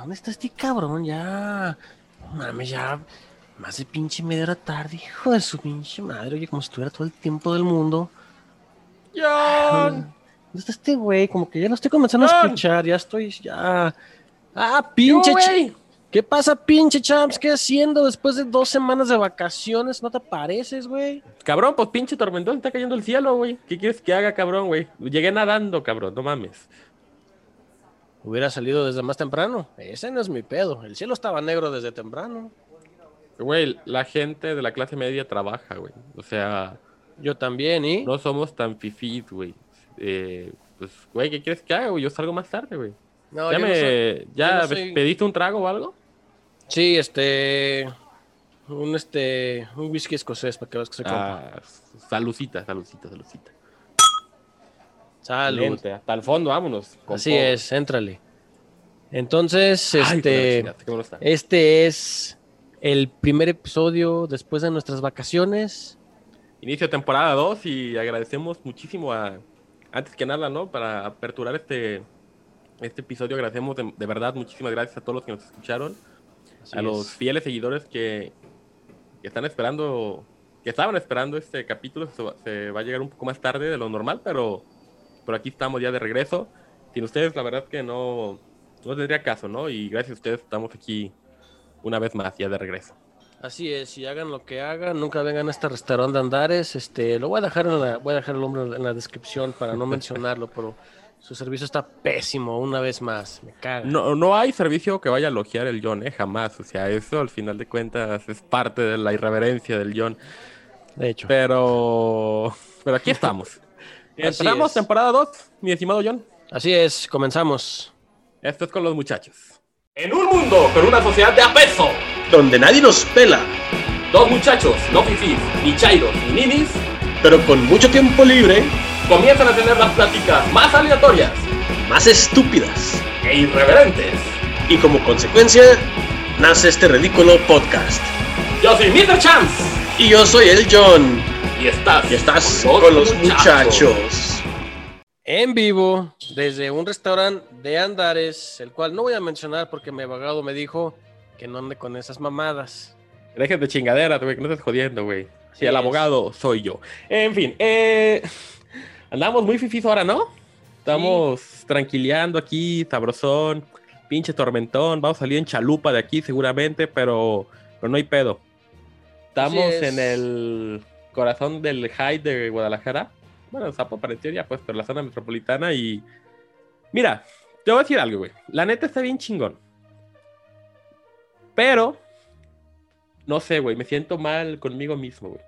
¿Dónde está este cabrón? Ya. No mames, ya. Más de pinche media hora tarde, hijo de su pinche madre. Oye, como si tuviera todo el tiempo del mundo. John. ¿Dónde está este güey? Como que ya lo estoy comenzando a escuchar. Ya estoy. Ya. Ah, pinche. Yo. ¿Qué pasa, pinche champs? ¿Qué haciendo después de dos semanas de vacaciones? ¿No te pareces, güey? Cabrón, pues pinche tormentón está cayendo el cielo, güey. ¿Qué quieres que haga, cabrón, güey? Llegué nadando, cabrón, no mames. Hubiera salido desde más temprano. Ese no es mi pedo. El cielo estaba negro desde temprano. Güey, la gente de la clase media trabaja, güey. O sea, Yo también, ¿y? no somos tan fifís, güey. Eh, pues, güey, ¿qué quieres que haga, güey? Yo salgo más tarde, güey. No, ¿Ya, yo no me, soy- ya yo no soy- pediste un trago o algo? Sí, este. Un este. Un whisky escocés para que veas que se compra. Ah, salucita, salucita, salucita. Salud. Excelente, Hasta el fondo, vámonos. Así todo. es, éntrale. Entonces, Ay, este. chingada. Este es el primer episodio después de nuestras vacaciones. Inicio de temporada 2 y agradecemos muchísimo a, antes que nada, ¿no? Para aperturar este, este episodio, agradecemos de, de verdad, muchísimas gracias a todos los que nos escucharon, Así a los es. fieles seguidores que, que están esperando, que estaban esperando este capítulo, se va a llegar un poco más tarde de lo normal, pero, pero aquí estamos ya de regreso. Sin ustedes, la verdad que no, no tendría caso, ¿no? Y gracias a ustedes estamos aquí una vez más, ya de regreso. Así es, y hagan lo que hagan, nunca vengan a este restaurante de Andares. Este, lo voy a dejar en la, voy a dejar el nombre en la descripción para no mencionarlo, pero su servicio está pésimo una vez más. Me caga. No, no hay servicio que vaya a elogiar el John, ¿eh? Jamás. O sea, eso al final de cuentas es parte de la irreverencia del John. De hecho. Pero, pero aquí estamos. Es. temporada 2, mi estimado John. Así es, comenzamos. Esto es con los muchachos. En un mundo con una sociedad de apeso, donde nadie nos pela, dos muchachos, no fifís, ni chairos, ni ninis, pero con mucho tiempo libre, comienzan a tener las pláticas más aleatorias más estúpidas. e irreverentes. Y como consecuencia, nace este ridículo podcast. Yo soy Mr. Chance Y yo soy el John, y estás, y estás con los muchachos. En vivo, desde un restaurante de Andares, el cual no voy a mencionar porque mi abogado me dijo que no ande con esas mamadas. Dejes de chingadera, güey, que no estés jodiendo, güey. Así Sí, el es. abogado soy yo. En fin, eh, andamos muy fifís ahora, ¿no? Estamos tranquileando aquí, sabrosón, pinche tormentón. Vamos a salir en chalupa de aquí seguramente, pero, pero no hay pedo. Estamos es. en el corazón del high de Guadalajara. Bueno, Zapo pareció ya, pues, pero la zona metropolitana y... Mira, te voy a decir algo, güey. La neta está bien chingón. Pero no sé, güey, me siento mal conmigo mismo, güey.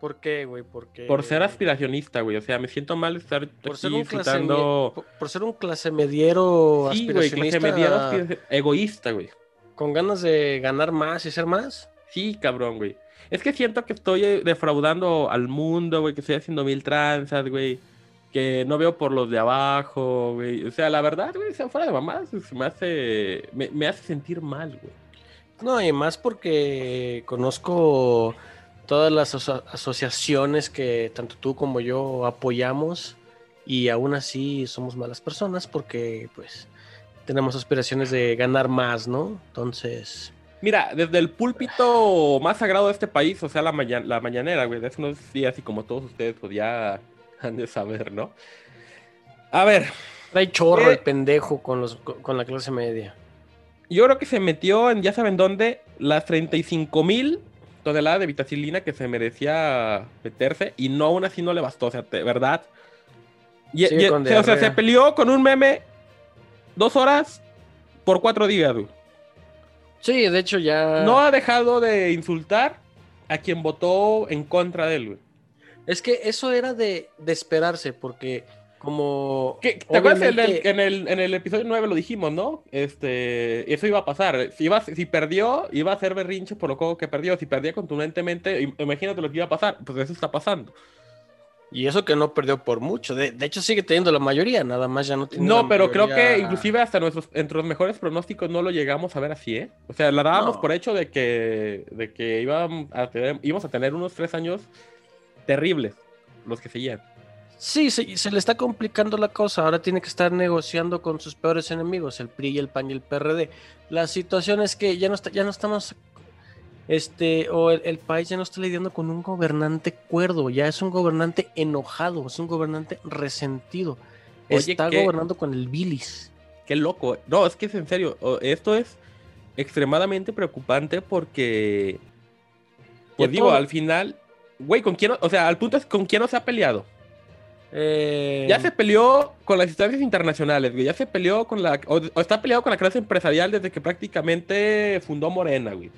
¿Por qué, güey? ¿Por qué? Por ser aspiracionista, güey. O sea, me siento mal estar Por aquí ser un clase disfrutando... por, por ser un clase mediero Sí, güey, aspiracionista clase mediero, egoísta, güey. con ganas de ganar más y ser más. Sí, cabrón, güey. Es que siento que estoy eh, defraudando al mundo, güey, que estoy haciendo mil tranzas, güey. Que no veo por los de abajo, güey. O sea, la verdad, güey, sea, fuera de mamás, me hace... Me, hace sentir mal, güey. No, y más porque conozco todas las aso- asociaciones que tanto tú como yo apoyamos y aún así somos malas personas porque pues tenemos aspiraciones de ganar más, ¿no? Entonces, Mira, desde el púlpito más sagrado de este país, o sea, la, maña- la mañanera, güey, de hace unos días, y como todos ustedes, pues ya han de saber, ¿no? A ver, trae chorro Eh. el pendejo con, los, con la clase media. yo creo que se metió en, ya saben dónde, las 35 mil toneladas de vitacilina que se merecía meterse, y no, aún así no le bastó, o sea, de verdad. Y, y- o sea, se peleó con un meme dos horas por cuatro días, güey. Sí, de hecho ya... No ha dejado de insultar a quien votó en contra de él, güey. Es que eso era de, de esperarse porque como... ¿Qué- ¿Te acuerdas en el, en, el, en el episodio 9 lo dijimos, ¿no? Este, eso iba a pasar. Si, iba, si perdió, iba a hacer berrinche por lo juego que perdió. Si perdía contundentemente, im- imagínate lo que iba a pasar. Pues eso está pasando. Y eso que no perdió por mucho. De, de hecho, sigue teniendo la mayoría, nada más ya no tiene No, la pero creo que inclusive hasta nuestros, entre los mejores pronósticos no lo llegamos a ver así, ¿eh? O sea, la dábamos No. por hecho de que, de que íbamos, a tener, íbamos a tener unos tres años terribles, los que seguían. Sí, se, se le está complicando la cosa. Ahora tiene que estar negociando con sus peores enemigos, el PRI, el PAN y el PRD. La situación es que ya no, está, ya no estamos este, o el, el, país ya no está lidiando con un gobernante cuerdo, ya es un gobernante enojado, es un gobernante resentido. Oye, está ¿qué? gobernando con el bilis. Qué loco. No, es que es en serio. Esto es extremadamente preocupante porque. Pues digo, todo- al final. Güey, ¿con quién? O sea, al punto es con quién no se ha peleado. Eh, Ya se peleó con las instancias internacionales, güey. Ya se peleó con la. O, o está peleado con la clase empresarial desde que prácticamente fundó Morena, güey.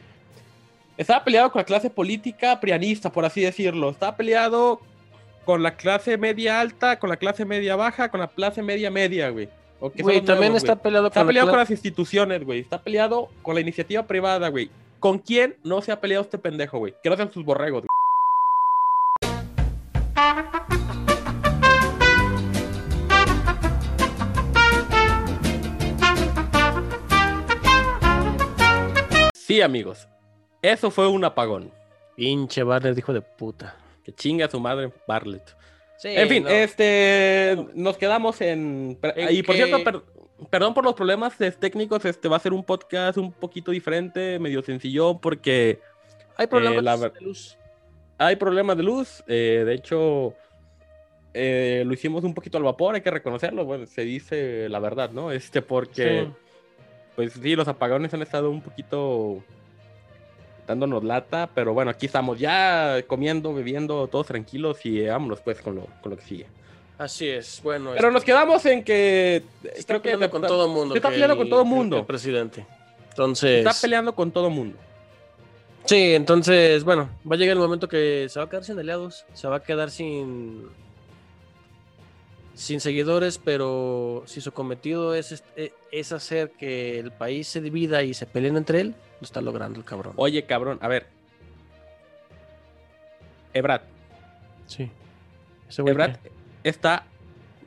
Estaba peleado con la clase política prianista, por así decirlo. Estaba peleado con la clase media alta, con la clase media baja, con la clase media media, güey. Güey, también nuevos, está güey. peleado Está con peleado con las instituciones, güey. Está peleado con la iniciativa privada, güey. ¿Con quién no se ha peleado este pendejo, güey? Que no sean sus borregos, güey. Sí, amigos. Eso fue un apagón. Pinche Barnett, hijo de puta. Que chinga a su madre Bartlett. Sí, En fin, no. este, nos quedamos en... y por que- cierto, per- perdón por los problemas técnicos, este va a ser un podcast un poquito diferente, medio sencillo, porque hay problemas eh, la de luz. hay problemas de luz. eh, de hecho, eh, lo hicimos un poquito al vapor, hay que reconocerlo. Bueno, se dice la verdad, ¿no? Este, porque, Sí. pues sí, los apagones han estado un poquito dándonos lata, pero bueno, aquí estamos ya comiendo, bebiendo, todos tranquilos y eh, vámonos pues con lo, con lo que sigue. Así es, bueno. Pero nos quedamos en que se está creo que peleando con todo el mundo. se está que peleando con todo el que mundo. el presidente. se Entonces. está peleando con todo mundo. Sí, entonces, bueno, va a llegar el momento que se va a quedar sin aliados, se va a quedar sin sin seguidores, pero si su cometido es, eh, es hacer que el país se divida y se peleen entre él, lo está logrando el cabrón. Oye, cabrón, a ver. Ebrad, Sí. Ese que- está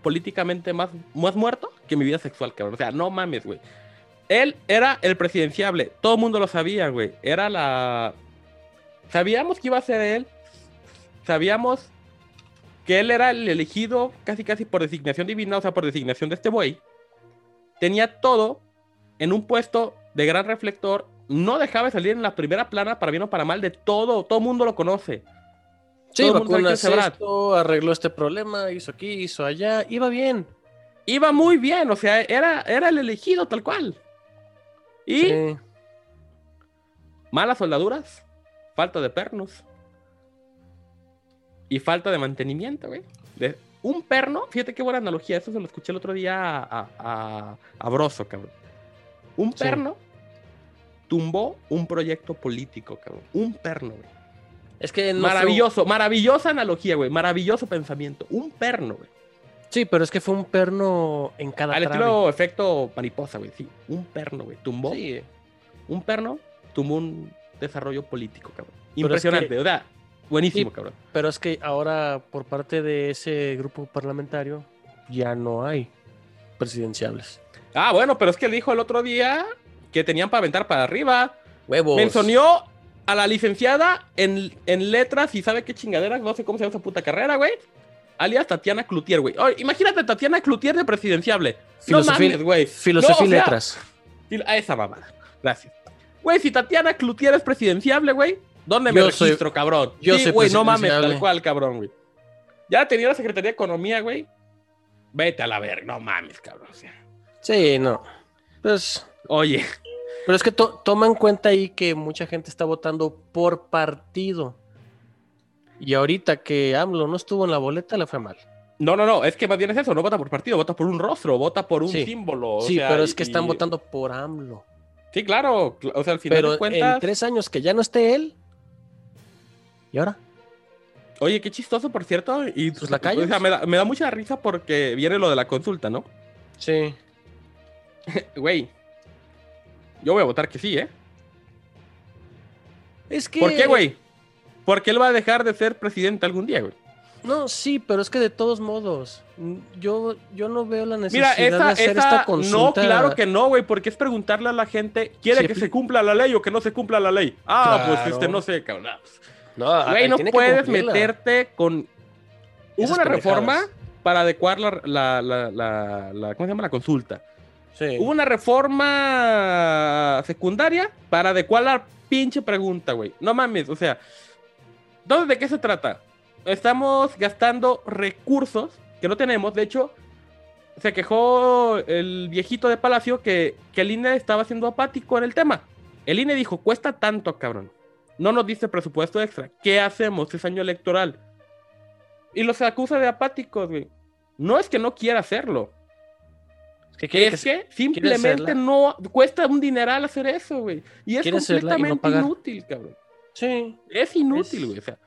políticamente más, más muerto que mi vida sexual, cabrón. O sea, no mames, güey. Él era el presidenciable. Todo el mundo lo sabía, güey. Era la. Sabíamos que iba a ser él. Sabíamos que él era el elegido casi casi por designación divina, o sea, por designación de este güey. Tenía todo en un puesto de gran reflector. No dejaba de salir en la primera plana, para bien o para mal, de todo. Todo el mundo lo conoce. Sí, todo el mundo sabe vacunas esto, arregló este problema, hizo aquí, hizo allá, iba bien. Iba muy bien, o sea, era, era el elegido tal cual. Y Sí. malas soldaduras, falta de pernos y falta de mantenimiento, güey. De- un perno, fíjate qué buena analogía, eso se lo escuché el otro día a, a, a Broso, cabrón. Un Sí. Tumbó un proyecto político, cabrón. Un perno, güey. Es que Maravilloso, maravillosa analogía, güey. Maravilloso pensamiento. Un perno, güey. Sí, pero es que fue un perno en cada Al estilo efecto mariposa, güey. Sí, un perno, güey. Tumbó. Sí, Un perno tumbó un desarrollo político, cabrón. Es Impresionante, que- o sea, buenísimo, Sí. cabrón. pero es que ahora por parte de ese grupo parlamentario ya no hay presidenciables. Ah, bueno, pero es que él dijo el otro día que tenían para aventar para arriba. Huevos. Mencionó a la licenciada en, en letras y sabe qué chingadera, no sé cómo se llama esa puta carrera, güey. Alias Tatiana Cloutier, güey. Imagínate Tatiana Cloutier de presidenciable. Filosofía- no mames, güey. Filosofía No, o y sea, letras. A esa mamada. Gracias. Güey, si Tatiana Cloutier es presidenciable, güey, ¿dónde me Yo soy- registro, cabrón? yo sí, soy güey, no mames, tal cual, cabrón, güey. Ya tenía la Secretaría de Economía, güey. Vete a la verga, no mames, cabrón. o sea. Sí, no. Pues, Oye, pero es que to- toma en cuenta ahí que mucha gente está votando por partido. Y ahorita que AMLO no estuvo en la boleta, le fue mal. no, no, no, es que más bien es eso, no vota por partido, vota por un rostro, vota por un Sí. símbolo. o sí, sea, pero es que y- están votando por AMLO. Sí, claro, cl- o sea, al final Pero de cuentas. en tres años que ya no esté él. ¿Y ahora? Oye, qué chistoso, por cierto. Y Sus lacayos. o sea, me, da, me da mucha risa porque viene lo de la consulta, ¿no? Sí. Güey. Yo voy a votar que sí, ¿eh? Es que. ¿Por qué, güey? Porque él va a dejar de ser presidente algún día, güey. No, sí, pero es que de todos modos, yo, yo no veo la Mira, necesidad de esa, hacer esa- esta no, consulta. claro que no, güey, porque es preguntarle a la gente, ¿quiere Sí, que se cumpla la ley o que no se cumpla la ley? Ah, pues este, no sé, cabrón. Ah, No, Güey, no puedes meterte con... Hubo una reforma para adecuar la, la- la- ¿cómo se llama? La consulta. Hubo una reforma secundaria para adecuar la pinche pregunta, güey. No mames, o sea, ¿dónde de qué se trata? Estamos gastando recursos que no tenemos. De hecho, se quejó el viejito de Palacio que, que el INE estaba siendo apático en el tema. El INE dijo, cuesta tanto, cabrón. No nos dice presupuesto extra. ¿Qué hacemos? Es año electoral. Y los acusa de apáticos, güey. No es que no quiera hacerlo. Que es que que, simplemente no cuesta un dineral hacer eso, güey. Y es y no completamente inútil, cabrón. Sí, Es inútil, güey. O sea,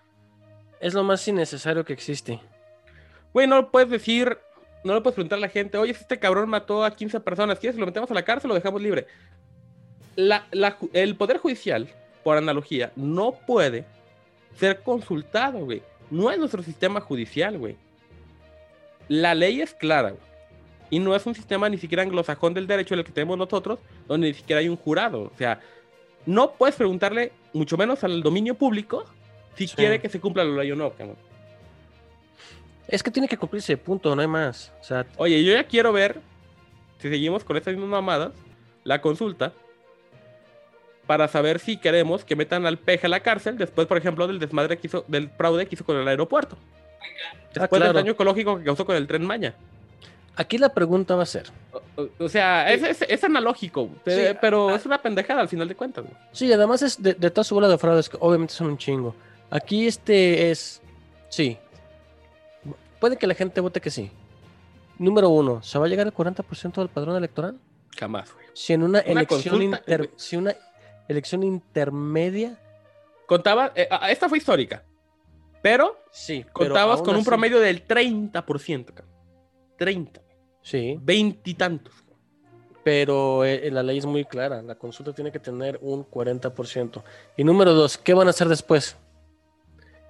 es lo más innecesario que existe. güey, no lo puedes decir, no le puedes preguntar a la gente, oye, si este cabrón mató a 15 personas, ¿quieres lo metemos a la cárcel o lo dejamos libre? La- la el Poder Judicial, por analogía, no puede ser consultado, güey. No es nuestro sistema judicial, güey. La ley es clara, güey. Y no es un sistema ni siquiera anglosajón del derecho el que tenemos nosotros, donde ni siquiera hay un jurado. O sea, no puedes preguntarle, mucho menos al dominio público, si Sí. quiere que se cumpla la ley o no, cabrón. Es que tiene que cumplirse, punto, no hay más. O sea, Oye, yo ya quiero ver, si seguimos con estas mismas mamadas, la consulta para saber si queremos que metan al peje a la cárcel después, por ejemplo, del desmadre que hizo, del fraude que hizo con el aeropuerto. Después Ah, claro. del daño ecológico que causó con el tren Maña. Aquí la pregunta va a ser. O, sea, es, es- es analógico, Sí, pero es una pendejada al final de cuentas. güey. Sí, además es de, de toda su bola de fraudes, que obviamente son un chingo. Aquí este es. Sí. Puede que la gente vote que sí. Número uno, ¿se va a llegar al 40% del padrón electoral? Jamás, güey. Si en una, Una elección inter- si una elección intermedia. Contaba, eh, ah, esta fue histórica, pero Sí, contabas con un promedio del 30%, cabrón. 30, Sí, 20 y tantos. pero eh, la ley es muy clara. La consulta tiene que tener un 40%. Y número dos, ¿qué van a hacer después?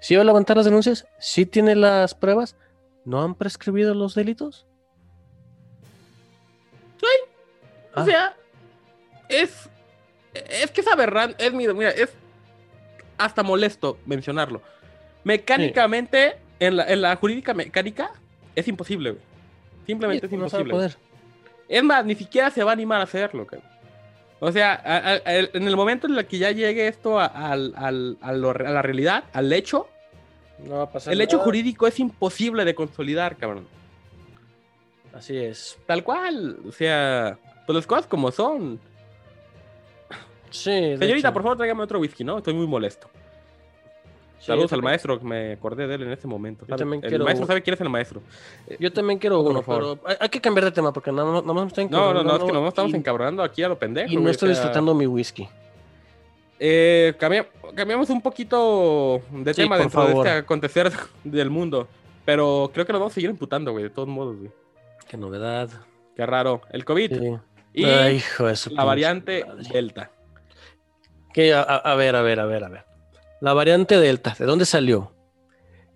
¿Sí va a levantar las denuncias? ¿Sí tiene las pruebas? ¿No han prescribido los delitos? Ah. O sea, es. Es que es aberrante. Es, mira, mira, es hasta molesto mencionarlo. Mecánicamente, en, la, en la jurídica mecánica, es imposible, güey. Simplemente es no imposible. poder. Es más, ni siquiera se va a animar a hacerlo, cabrón. O sea, a- a- a- en el momento en el que ya llegue esto a, al- al- a lo- a la realidad, al hecho, No va a pasar el hecho nada. jurídico es imposible de consolidar, cabrón. Así es. Tal cual. O sea, pues las cosas como son. Sí. Señorita, hecho. por favor, tráigame otro whisky, ¿no? Estoy muy molesto. Saludos al maestro, que me acordé de él en este momento. Yo también el quiero- maestro sabe quién es el maestro. Yo también quiero uno, favor. pero hay, que cambiar de tema porque nada más me estoy No, no, no, es que encabronando no estamos encabronando aquí a lo pendejo. Y no estoy disfrutando mi whisky. Eh, cambia- cambiamos un poquito de tema dentro de este acontecer del mundo. Pero creo que nos vamos a seguir imputando, güey, de todos modos, güey. Qué novedad. Qué raro. El COVID y la variante. Delta. Que, a ver, a ver, a ver, a ver. La variante Delta, ¿de dónde salió?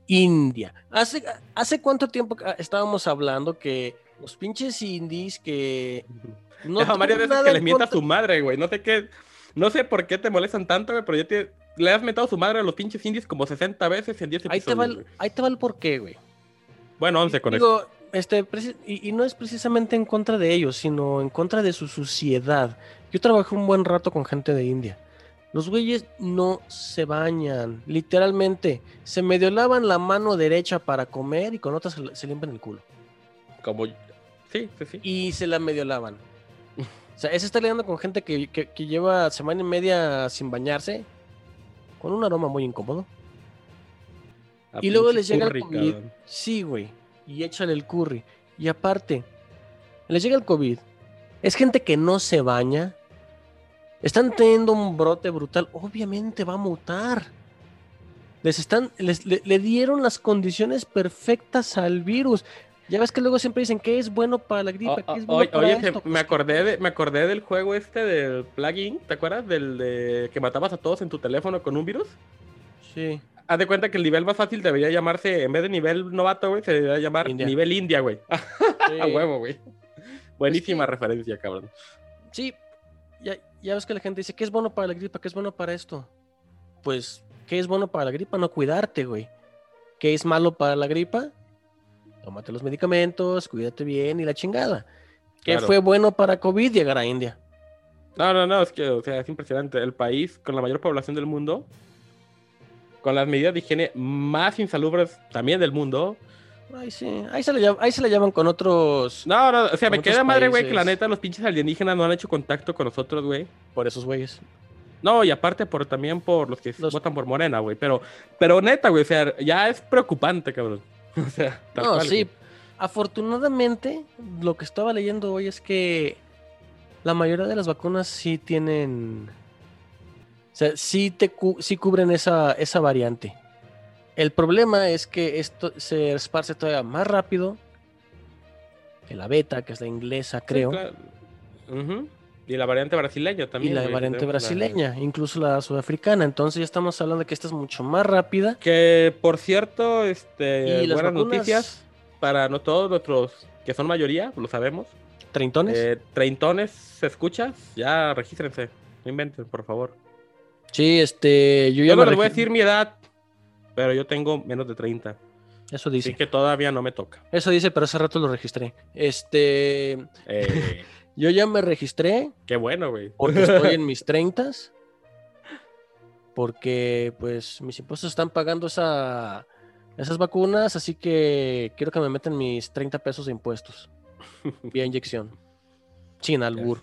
India. ¿Hace, hace cuánto tiempo estábamos hablando que los pinches indies que... No Ya, varias veces que le mienta a su madre, güey. No sé qué. No sé por qué te molestan tanto, güey, pero ya te, le has mentado a su madre a los pinches indies como 60 veces en 10 Ahí te, va episodios. el, ahí te va el porqué, güey. Bueno, 11 con eso. Digo, este, y, y no es precisamente en contra de ellos, sino en contra de su suciedad. Yo trabajé un buen rato con gente de India. Los güeyes no se bañan, literalmente. Se medio lavan la mano derecha para comer y con otra se, se limpian el culo. Como. Sí, sí, sí. Y se la medio lavan. O sea, ese está lidiando con gente que, que- que lleva semana y media sin bañarse, con un aroma muy incómodo. A Y luego les llega el COVID. cabrón. Sí, güey. Y échale el curry. Y aparte, les llega el COVID. Es gente que no se baña. Están teniendo un brote brutal. Obviamente va a mutar. Les están, les, le, le dieron las condiciones perfectas al virus. Ya ves que luego siempre dicen que es bueno para la gripa, Oh, que es bueno oye, para oye, esto. me acordé de, me acordé del juego este del plugin, ¿te acuerdas? Del de que matabas a todos en tu teléfono con un virus. Sí. Haz de cuenta que el nivel más fácil debería llamarse, en vez de nivel novato, güey, se debería llamar India. nivel India, güey. A huevo, güey. Buenísima que- referencia, cabrón. Sí, ya, ya ves que la gente dice que es bueno para la gripa, que es bueno para esto. Pues, ¿qué es bueno para la gripa? No cuidarte, güey. ¿Qué es malo para la gripa? tómate los medicamentos, cuídate bien y la chingada. Claro. fue bueno para COVID llegar a India. No, no, no, es que, o sea, es impresionante. El país con la mayor población del mundo, con las medidas de higiene más insalubres también del mundo. Ahí sí, ahí se le, llaman, ahí se le llaman con otros, No, no, o sea, me queda madre, güey, que la neta los pinches alienígenas no han hecho contacto con nosotros, güey. por esos güeyes. No, y aparte por también por los que Los- votan por Morena, güey. Pero, pero neta, güey, o sea, ya es preocupante, cabrón. O sea, tal No, cual, sí. güey. Afortunadamente, lo que estaba leyendo hoy es que la mayoría de las vacunas sí tienen. O sea, sí, te cu- sí cubren esa, esa variante. El problema es que esto se esparce todavía más rápido que la beta, que es la inglesa, Sí, creo. Y la variante brasileña y también. la güey, variante la- brasileña, incluso la sudafricana. Entonces ya estamos hablando de que esta es mucho más rápida. Que, por cierto, este, y buenas vacunas, noticias para no todos nuestros, que son mayoría, lo sabemos. Treintones. Eh, treintones, ¿se escucha? Ya regístrense. No inventen, por favor. sí, este. Yo ya Yo no les voy a decir mi edad, pero yo tengo menos de 30. Eso dice. Así que todavía no me toca. Eso dice, pero hace rato lo registré. Este. Eh, Yo ya me registré qué bueno, güey. porque estoy en mis treintas. Porque, pues, mis impuestos están pagando esa, esas vacunas, así que quiero que me metan mis 30 pesos de impuestos. Vía inyección. Sin albur.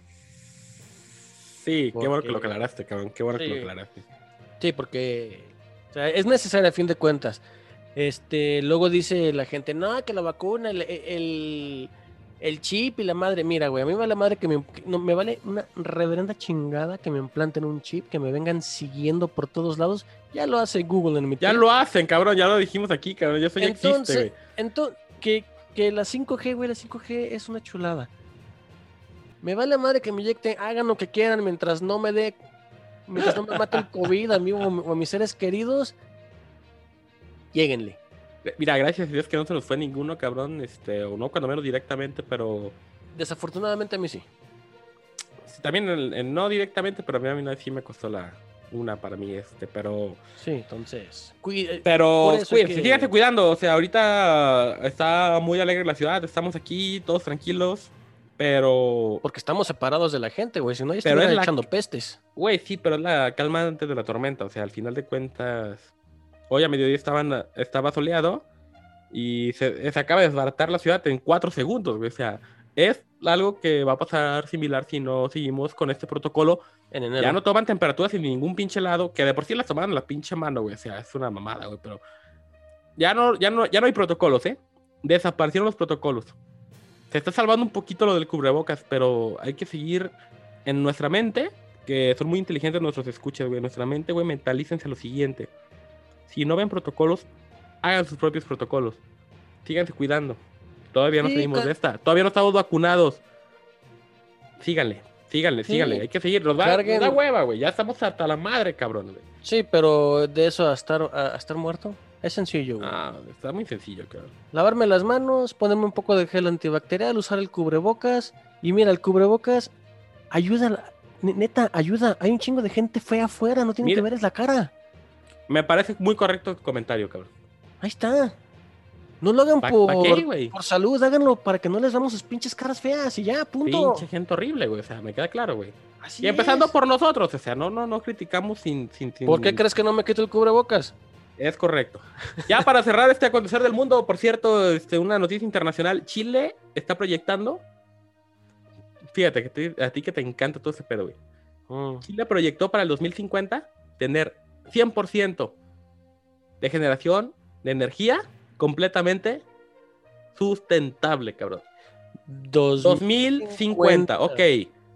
Sí, qué bueno que lo aclaraste, cabrón. Qué bueno que lo aclaraste. Sí, porque o sea, es necesario a fin de cuentas. Este, luego dice la gente, no, que la vacuna, el, el, el chip y la madre. Mira, güey, a mí me vale la madre que me, no, me vale una reverenda chingada que me implanten un chip, que me vengan siguiendo por todos lados. Ya lo hace Google en mi Ya lo hacen, cabrón. Ya lo dijimos aquí, cabrón. Ya eso ya existe, Entonces, güey. entonces que, que la 5G, güey, la 5G es una chulada. Me vale madre que me inyecten, hagan lo que quieran mientras no me dé, mientras no me mate el COVID a mí o, a mis seres queridos. Lléguenle. Mira, gracias a Dios que no se nos fue ninguno, cabrón. Este, o no, cuando menos directamente, pero. Desafortunadamente a mí sí. sí, También el- el no directamente, pero a mí, a mí no, sí me costó la una para mí, este, pero. Sí, entonces. eh, Pero cuídense, que- cuidando. O sea, ahorita está muy alegre la ciudad, estamos aquí, todos tranquilos. Pero, Porque estamos separados de la gente, güey. Si no, ya Pero estuvieran es la- echando pestes. güey, sí, pero es la calma antes de la tormenta. O sea, al final de cuentas, hoy a mediodía estaban, estaba soleado y se, se acaba de desbaratar la ciudad en cuatro segundos. güey. O sea, es algo que va a pasar similar si no seguimos con este protocolo. En enero. Ya no toman temperaturas en ningún pinche lado, que de por sí las tomaban en la pinche mano, güey. O sea, es una mamada, güey, pero ya no, ya no, ya no hay protocolos, ¿eh? Desaparecieron los protocolos. Se está salvando un poquito lo del cubrebocas, pero hay que seguir en nuestra mente, que son muy inteligentes nuestros escuchas, güey. En nuestra mente, güey, mentalícense lo siguiente. Si no ven protocolos, hagan sus propios protocolos. Síganse cuidando. Todavía no Sí, salimos de esta. Todavía no estamos vacunados. Síganle, síganle, Sí. síganle. Hay que seguir. Nos, va, Carguen- nos da hueva, güey. Ya estamos hasta la madre, cabrón. güey. Sí, pero de eso a estar, a estar muerto es sencillo, güey. Ah, está muy sencillo, cabrón. Lavarme las manos, ponerme un poco de gel antibacterial, usar el cubrebocas. Y mira, el cubrebocas ayuda, neta, ayuda. Hay un chingo de gente fea afuera, no tienen Mira. que ver es la cara. Me parece muy correcto tu comentario, cabrón. Ahí está. No lo hagan ¿Pa- por, qué, por salud, háganlo para que no les damos sus pinches caras feas y ya, punto. Pinche gente horrible, güey. O sea, me queda claro, güey. Así Y empezando es. por nosotros, o sea, no, no, no criticamos sin, sin, sin- ¿Por qué crees que no me quito el cubrebocas? Es correcto. Ya para cerrar este acontecer del mundo, por cierto, este, una noticia internacional. Chile está proyectando. Fíjate, que te- a ti que te encanta todo ese pedo, güey. Mm. Chile proyectó para el 2050 tener 100% de generación de energía completamente sustentable, cabrón. Dos- 2050, ok.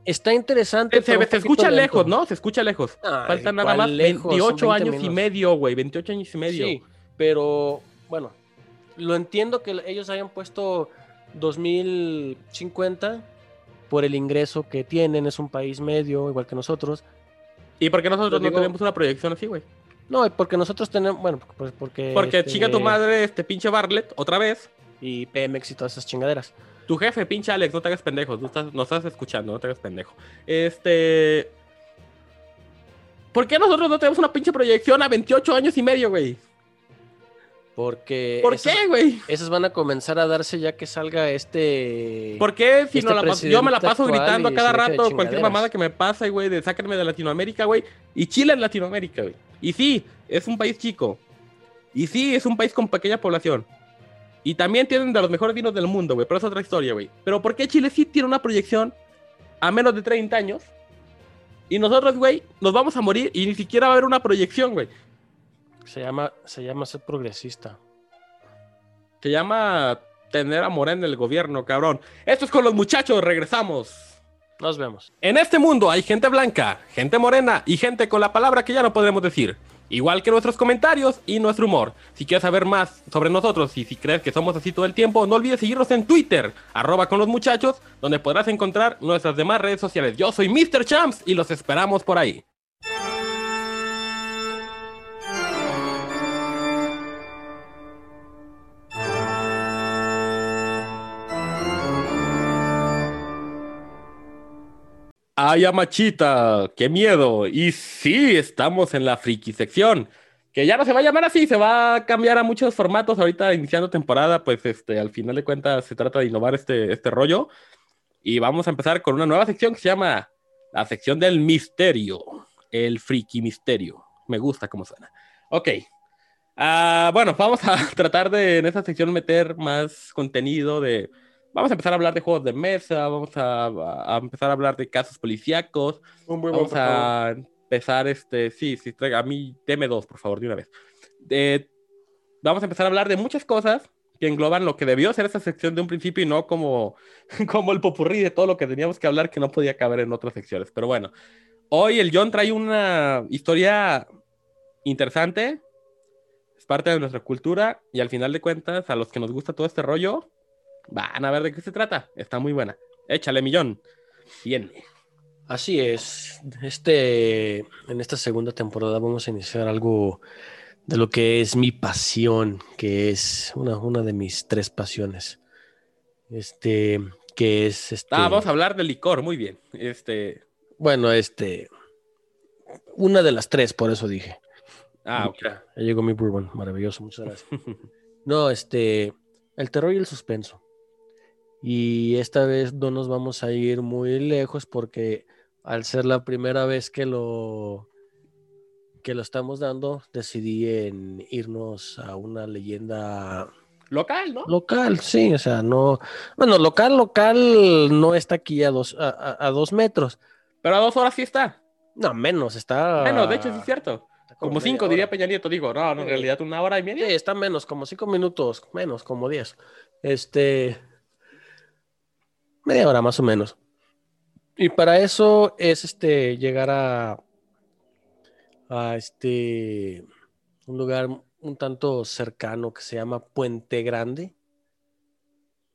Está interesante. Se, escucha lento. lejos, ¿no? Se escucha lejos. Ay, Faltan nada ¿cuál más lejos? Son 28 20 años y medio, güey. 28 años y medio. Sí, pero bueno, lo entiendo que ellos hayan puesto 2050 por el ingreso que tienen, es un país medio, igual que nosotros. ¿Y por qué nosotros no tenemos una proyección así, güey? No, porque nosotros tenemos, bueno, pues porque... Porque este, chica tu madre, este pinche Bartlett, otra vez. Y Pemex y todas esas chingaderas. Tu jefe, pinche Alex, no te hagas pendejo. No estás, no estás escuchando, no te hagas pendejo. Este. ¿Por qué nosotros no tenemos una pinche proyección a 28 años y medio, güey? Porque ¿Por esas, qué, güey? esas van a comenzar a darse ya que salga este. ¿Por qué si Este no la paso- yo me la paso gritando a cada rato cualquier mamada que me pasa, güey, de sáquenme de Latinoamérica, güey? Y Chile es Latinoamérica, güey. Y sí, es un país chico. Y sí, es un país con pequeña población. Y también tienen de los mejores vinos del mundo, güey, pero es otra historia, güey. Pero ¿por qué Chile sí tiene una proyección a menos de 30 años? Y nosotros, güey, nos vamos a morir y ni siquiera va a haber una proyección, güey. Se llama, se llama ser progresista. Se llama tener a Morena en el gobierno, cabrón. Esto es con los muchachos, regresamos. Nos vemos. En este mundo hay gente blanca, gente morena y gente con la palabra que ya no podremos decir. Igual que nuestros comentarios y nuestro humor. Si quieres saber más sobre nosotros y si crees que somos así todo el tiempo, no olvides seguirnos en Twitter, arroba con los muchachos, donde podrás encontrar nuestras demás redes sociales. Yo soy Mr. Champs y los esperamos por ahí. Ay, machita, qué miedo. Y sí, estamos en la friki sección. Que ya no se va a llamar así, se va a cambiar a muchos formatos. Ahorita iniciando temporada, pues este, al final de cuentas se trata de innovar este, este rollo. Y vamos a empezar con una nueva sección que se llama la sección del misterio. El friki misterio. Me gusta cómo suena. Ok. Ah, bueno, vamos a tratar de en esta sección meter más contenido de Vamos a empezar a hablar de juegos de mesa, vamos a, a empezar a hablar de casos policíacos, vamos a empezar, este, sí, sí, a mí, deme dos, por favor, de una vez. Eh, vamos a empezar a hablar de muchas cosas que engloban lo que debió ser esa sección de un principio y no como, como el popurrí de todo lo que teníamos que hablar que no podía caber en otras secciones. Pero bueno, hoy el John trae una historia interesante, es parte de nuestra cultura y al final de cuentas, a los que nos gusta todo este rollo, Van a ver de qué se trata. Está muy buena. Échale, millón. Viene. Así es. Este, en esta segunda temporada vamos a iniciar algo de lo que es mi pasión, que es una, una de mis tres pasiones. Este, que es este. Ah, vamos a hablar de licor, muy bien. Este. Bueno, este. Una de las tres, por eso dije. Ah, ok. Ya llegó mi bourbon, maravilloso, muchas gracias. no, este. El terror y el suspenso. Y esta vez no nos vamos a ir muy lejos porque al ser la primera vez que lo que lo estamos dando, decidí en irnos a una leyenda Local, ¿no? local, sí, o sea, no, bueno, local, local no está aquí a dos, a, a- a dos metros, Pero a dos horas sí está. no, menos, está... Bueno, de hecho sí es cierto. Como cinco, diría Peña Nieto. Digo, no, no, en Sí. realidad una hora y Sí, media. está menos, como cinco minutos, menos, como diez. Este. Media hora más o menos. Y para eso es este llegar a. a este. un lugar un tanto cercano que se llama Puente Grande.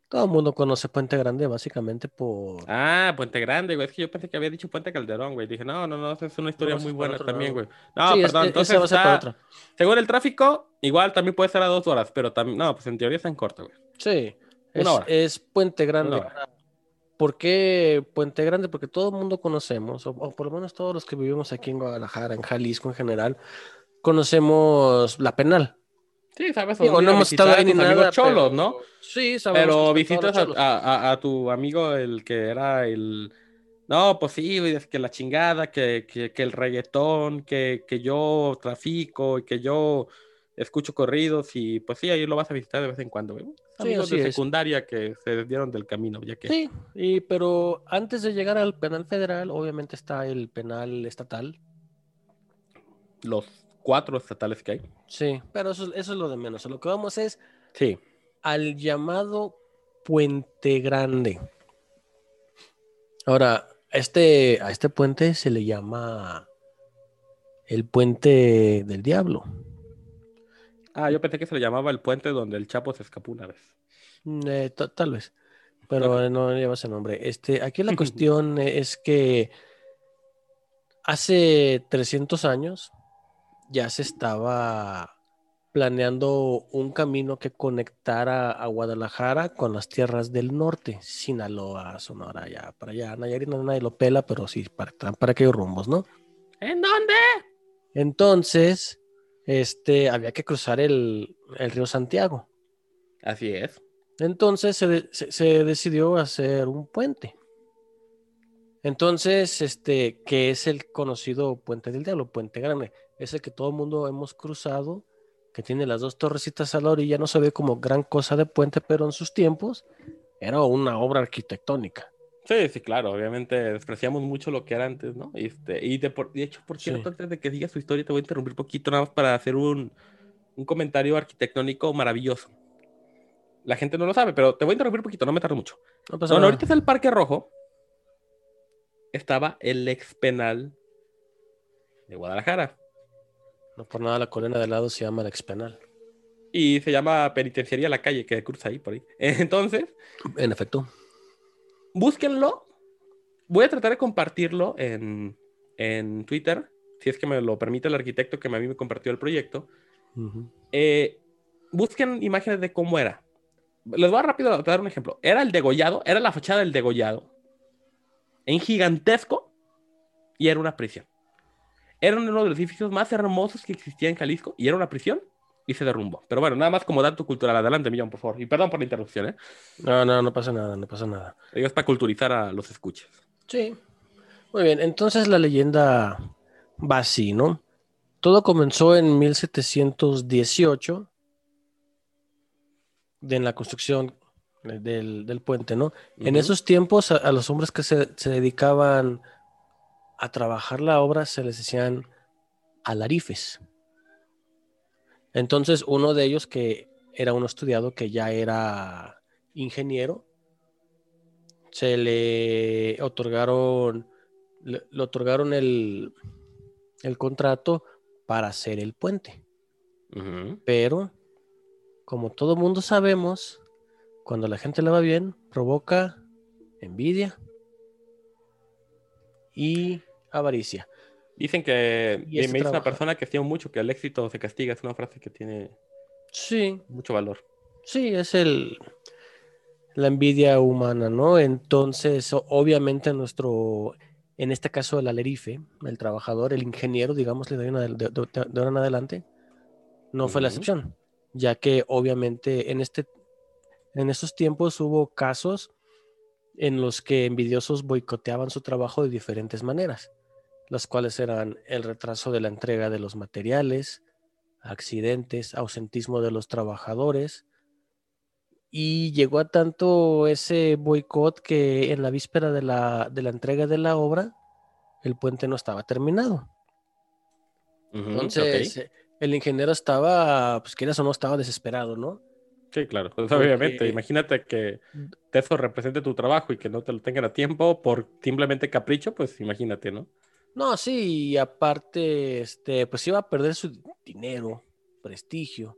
Todo el mundo conoce Puente Grande básicamente por. Ah, Puente Grande, güey. Es que yo pensé que había dicho Puente Calderón, güey. Dije, no, no, no, es una historia muy es buena también, lado. güey. No, Sí, es- perdón. es- Entonces, va a ser para está- otra. según el tráfico, igual también puede ser a dos horas, pero también, no, pues en teoría está en corto, güey. Sí, es, Una hora. es Puente Grande. Una hora. ¿Por qué Puente Grande? Porque todo el mundo conocemos, o, o por lo menos todos los que vivimos aquí en Guadalajara, en Jalisco en general, conocemos la penal. Sí, sabes. Digo, no hemos estado a ahí ni nada. cholos, pero- ¿no? Sí, sabemos. Pero visitas a, a- a- tu amigo, el que era el. No, pues sí, que la chingada, que, que, que el reggaetón, que, que yo trafico y que yo escucho corridos y pues sí, ahí lo vas a visitar de vez en cuando, güey. Amigos así de es. secundaria que se desviaron del camino, ya que. Sí, y, pero antes de llegar al penal federal, obviamente está el penal estatal. Los cuatro estatales que hay. Sí, pero eso, eso es lo de menos. A lo que vamos es Sí. al llamado Puente Grande. Ahora, este, a este puente se le llama el puente del diablo. Ah, yo pensé que se le llamaba el puente donde el Chapo se escapó una vez. Mm, eh, ta- tal vez, pero no lleva ese nombre. Este, aquí la cuestión es que hace 300 años ya se estaba planeando un camino que conectara a Guadalajara con las tierras del norte, Sinaloa, Sonora, allá para allá. Nayarit no, nadie lo pela, pero sí, para, para aquellos rumbos, ¿no? ¿En dónde? Entonces, este, había que cruzar el, el río Santiago. Así es. Entonces se, de- se- se decidió hacer un puente. Entonces, este, que es el conocido Puente del Diablo, Puente Grande, es el que todo el mundo hemos cruzado, que tiene las dos torrecitas a la orilla, no se ve como gran cosa de puente, pero en sus tiempos era una obra arquitectónica. Sí, sí, claro, obviamente despreciamos mucho lo que era antes, ¿no? Este, y de, por, de hecho, por Sí. cierto, antes de que digas tu historia, te voy a interrumpir un poquito nada más para hacer un, un comentario arquitectónico maravilloso. La gente no lo sabe, pero te voy a interrumpir un poquito, no me tardo mucho. No pasa Bueno, nada. ahorita es el Parque Rojo. Estaba el ex penal de Guadalajara. No por nada la colina de lado se llama el expenal. Y se llama Penitenciaría La Calle, que cruza ahí por ahí. Entonces, En efecto. Búsquenlo. Voy a tratar de compartirlo en, en Twitter, si es que me lo permite el arquitecto que a mí me compartió el proyecto. Eh, busquen imágenes de cómo era. Les voy a rápido dar un ejemplo. Era el degollado, era la fachada del degollado. En gigantesco y era una prisión. Era uno de los edificios más hermosos que existía en Jalisco y era una prisión y se derrumbó. Pero bueno, nada más como dato cultural. Adelante, Millón, por favor. Y perdón por la interrupción, ¿eh? No, no, no pasa nada, no pasa nada. Digo, es para culturizar a los escuches. Sí. Muy bien, entonces la leyenda va así, ¿no? Todo comenzó en 1718 de- en la construcción del, del puente, ¿no? En esos tiempos a, a los hombres que se, se dedicaban a trabajar la obra se les decían alarifes. Entonces uno de ellos que era uno estudiado que ya era ingeniero, se le otorgaron, le, le otorgaron el, el contrato para hacer el puente. Pero, como todo mundo sabemos, cuando la gente le va bien, provoca envidia y avaricia. Dicen que me dice una persona que estima mucho que el éxito se castiga. Es una frase que tiene Sí, mucho valor. sí, es el la envidia humana, ¿no? Entonces, obviamente nuestro, en este caso el alerife, el trabajador, el ingeniero, digámosle de, ahí en adel- de- de- de ahora en adelante, no fue la excepción, ya que obviamente en este, en estos tiempos hubo casos en los que envidiosos boicoteaban su trabajo de diferentes maneras, las cuales eran el retraso de la entrega de los materiales, accidentes, ausentismo de los trabajadores, y llegó a tanto ese boicot que en la víspera de la, de la entrega de la obra, el puente no estaba terminado. Entonces, el ingeniero estaba, pues quieras o no, estaba desesperado, ¿no? Sí, claro. Pues, Porque- obviamente, imagínate que eso represente tu trabajo y que no te lo tengan a tiempo por simplemente capricho, pues imagínate, ¿no? No, sí, y aparte, este, pues iba a perder su dinero, prestigio.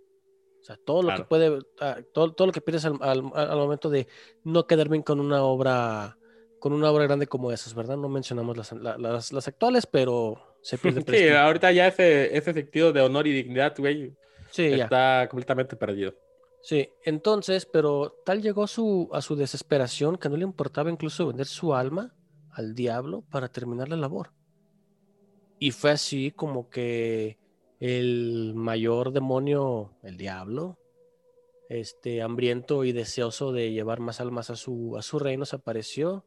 O sea, todo lo que puede, ah, todo, todo lo que pierdes al, al- al momento de no quedar bien con una obra, con una obra grande como esas, ¿verdad? No mencionamos las, la- las, las actuales, pero se pierde Sí, prestigio. ahorita ya ese, ese sentido de honor y dignidad, güey, Sí, ya. está completamente perdido. Sí, entonces, pero tal llegó su, a su desesperación que no le importaba incluso vender su alma al diablo para terminar la labor. Y fue así como que el mayor demonio, el diablo, este hambriento y deseoso de llevar más almas a su, a su reino, se apareció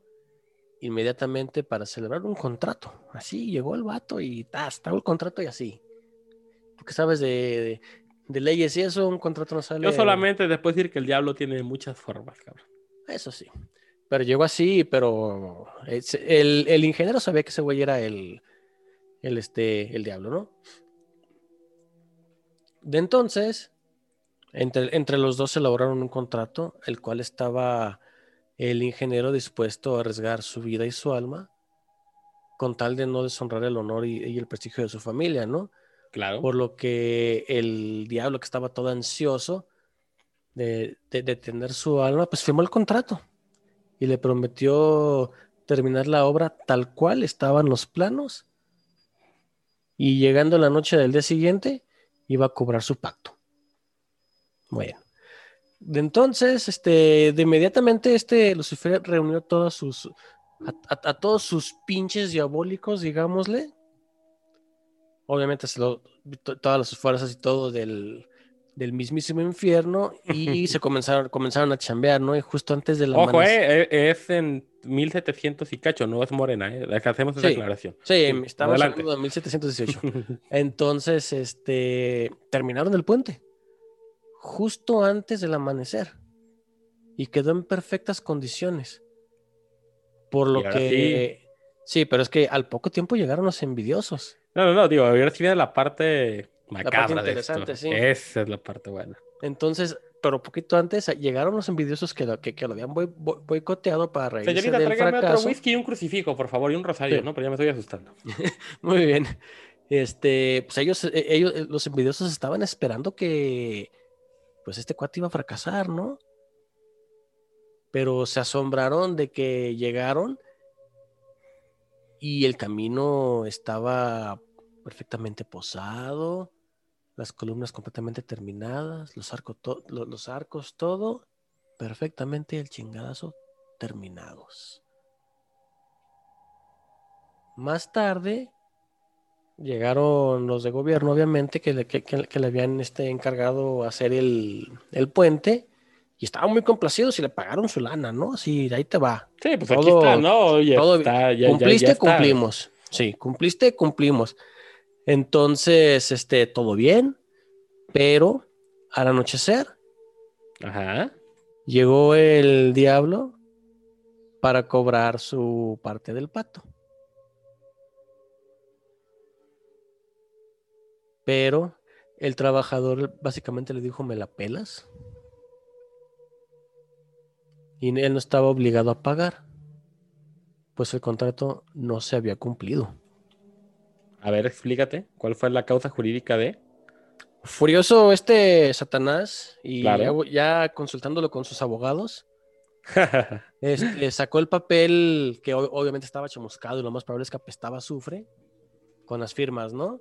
inmediatamente para celebrar un contrato. Así llegó el vato y tas, trajo el contrato y así. Porque sabes de, de- de leyes y eso, un contrato no sale. Yo solamente después decir que el diablo tiene muchas formas, cabrón. Eso sí. Pero llegó así, pero es- el, el ingeniero sabía que ese güey era el, el, este, el diablo, ¿no? De entonces, entre, entre los dos se elaboraron un contrato, el cual estaba el ingeniero dispuesto a arriesgar su vida y su alma con tal de no deshonrar el honor y, y el prestigio de su familia, ¿no? Claro. Por lo que el diablo que estaba todo ansioso de, de, de tener su alma, pues firmó el contrato y le prometió terminar la obra tal cual estaban los planos. Y llegando la noche del día siguiente, iba a cobrar su pacto. Bueno. Entonces, este, de inmediatamente, este Lucifer reunió sus, a, todos sus pinches diabólicos, digámosle, obviamente todas las fuerzas y todo del, del mismísimo infierno y se comenzaron, comenzaron a chambear, ¿no? Y justo antes de la Ojo, eh, eh, es en 1700 y cacho, no es morena, eh. hacemos esa Sí. aclaración. Sí, estamos adelante. hablando de 1718. Entonces, este, terminaron el puente justo antes del amanecer y quedó en perfectas condiciones. Por lo que, sí. pero es que al poco tiempo llegaron los envidiosos. No, no, no, digo, ahora sí viene la parte macabra de esto. interesante, sí. Esa es la parte buena. Entonces, pero poquito antes llegaron los envidiosos que lo, que, que lo habían boi- boi- boicoteado para reírse Señorita, del tráigame otro whisky y un crucifijo, por favor, y un rosario, Sí. ¿no? Pero ya me estoy asustando. Muy bien. Este, pues ellos, eh, ellos, eh, los envidiosos estaban esperando que, pues este cuate iba a fracasar, ¿no? Pero se asombraron de que llegaron y el camino estaba perfectamente posado, las columnas completamente terminadas, los, arco to- lo- los arcos, todo perfectamente el chingadazo terminados. Más tarde llegaron los de gobierno, obviamente, que le, que, que- le habían este, encargado hacer el, el puente y estaban muy complacidos y le pagaron su lana, ¿no? Así, ahí te va. Sí, pues aquí está, ¿no? Todo está, ya- ya- cumpliste, ya está. cumplimos. Sí, cumpliste, cumplimos. Entonces, este, todo bien, pero al anochecer Ajá. llegó el diablo para cobrar su parte del pato. Pero el trabajador básicamente le dijo, ¿me la pelas? Y él no estaba obligado a pagar, pues el contrato no se había cumplido. A ver, explícate, ¿cuál fue la causa jurídica de? Furioso este Satanás y Claro. ya, ya consultándolo con sus abogados, Este, sacó el papel que obviamente estaba chamuscado y lo más probable es que apestaba a azufre con las firmas, ¿no?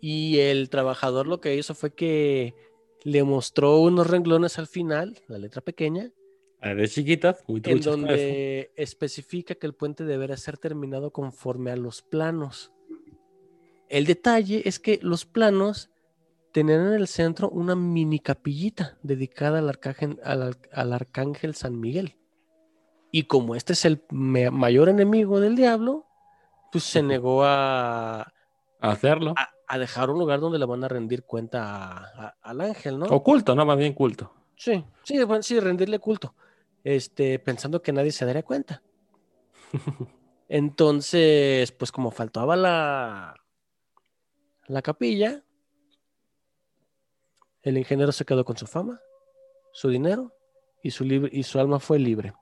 Y el trabajador lo que hizo fue que le mostró unos renglones al final, la letra pequeña, Ah, de chiquitas, muy en donde especifica que el puente deberá ser terminado conforme a los planos. El detalle es que los planos tenían en el centro una mini capillita dedicada al arcángel, al, ar- al arcángel San Miguel. Y como este es el mayor enemigo del diablo, pues se negó a, Hacerlo. a- a dejar un lugar donde le van a rendir cuenta a- a- al ángel, ¿no? Oculto, no, más bien culto. Sí, sí, bueno, sí, rendirle culto. Este, pensando que nadie se daría cuenta. Entonces, pues como faltaba la, la capilla, el ingeniero se quedó con su fama, su dinero y su, libre, y su alma fue libre.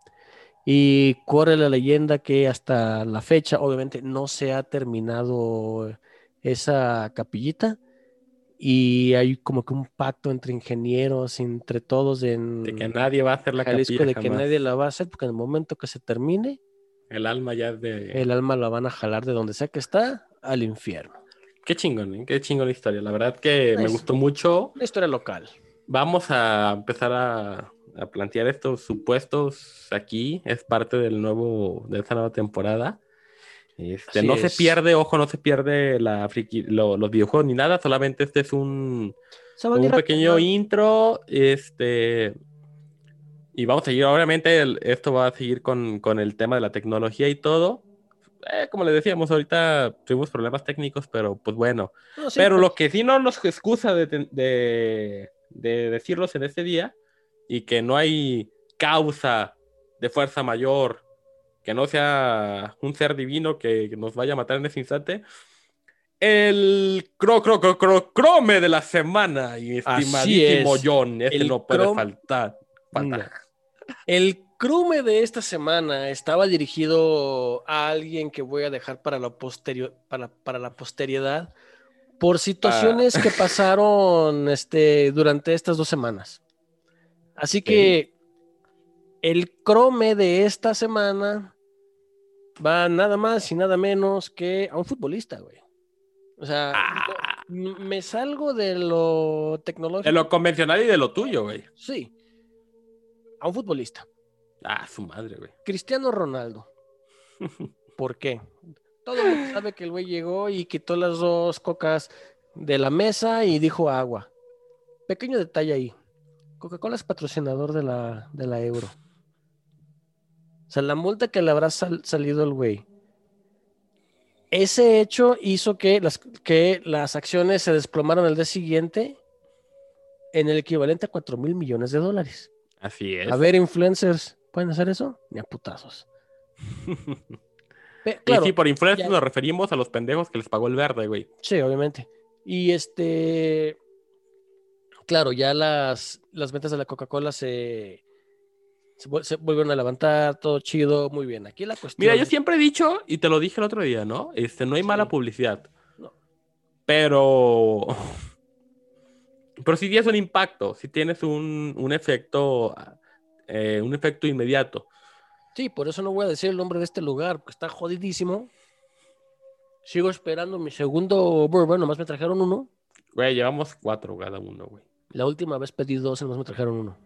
Y corre la leyenda que hasta la fecha, obviamente, no se ha terminado esa capillita. Y hay como que un pacto entre ingenieros, entre todos en De que nadie va a hacer la Jalisco, capilla de que nadie la va a hacer, porque en el momento que se termine, El alma ya de... el alma la van a jalar de donde sea que está al infierno. Qué chingón, ¿eh? Qué chingón la historia. La verdad que me gustó mucho. Una historia local. Vamos a empezar a, a plantear estos supuestos aquí. Es parte del nuevo, de esta nueva temporada. Este, no se es. pierde, ojo, no se pierde la friki- lo- los videojuegos ni nada, solamente este es un, Se un pequeño intro. Este, y vamos a seguir, obviamente, el- esto va a seguir con, con el tema de la tecnología y todo. Eh, como le decíamos, ahorita tuvimos problemas técnicos, pero pues bueno. No, sí, Pero pues, lo que sí no nos excusa de, de- de decirlos en este día y que no hay causa de fuerza mayor, que no sea un ser divino que nos vaya a matar en ese instante. El cro, cro, cro, cro- crome de la semana, y estimadísimo es. John, este El no puede crom- faltar. faltar. El crume de esta semana estaba dirigido a alguien que voy a dejar para la, posterio- para, para la posteridad por situaciones Ah. que pasaron este, durante estas dos semanas. Así que el crome de esta semana va nada más y nada menos que a un futbolista, güey. O sea, Ah. me salgo de lo tecnológico. De lo convencional y de lo tuyo, güey. Sí, a un futbolista. Ah, su madre, güey. Cristiano Ronaldo. ¿Por qué? Todo el mundo sabe que el güey llegó y quitó las dos cocas de la mesa y dijo agua. Pequeño detalle ahí. Coca-Cola es patrocinador de la, de la euro. O sea, la multa que le habrá sal- salido al güey. Ese hecho hizo que las, que las acciones se desplomaran al día siguiente en el equivalente a 4 mil millones de dólares. Así es. A ver, influencers, ¿pueden hacer eso? Ni a putazos. Y sí, por influencers ya- nos referimos a los pendejos que les pagó el verde, güey. Sí, obviamente. Y este, claro, ya las, las ventas de la Coca-Cola se, se, se vuelven a levantar, todo chido, muy bien. Aquí la cuestión. Mira, yo siempre he dicho, y te lo dije el otro día, ¿no? Este, no hay mala publicidad. No. Pero. Pero si tienes un impacto, si tienes un, un efecto. Eh, un efecto inmediato. Sí, por eso no voy a decir el nombre de este lugar, porque está jodidísimo. Sigo esperando mi segundo bourbon, nomás me trajeron uno. Güey, llevamos cuatro cada uno, güey. La última vez pedí dos y nomás me trajeron uno.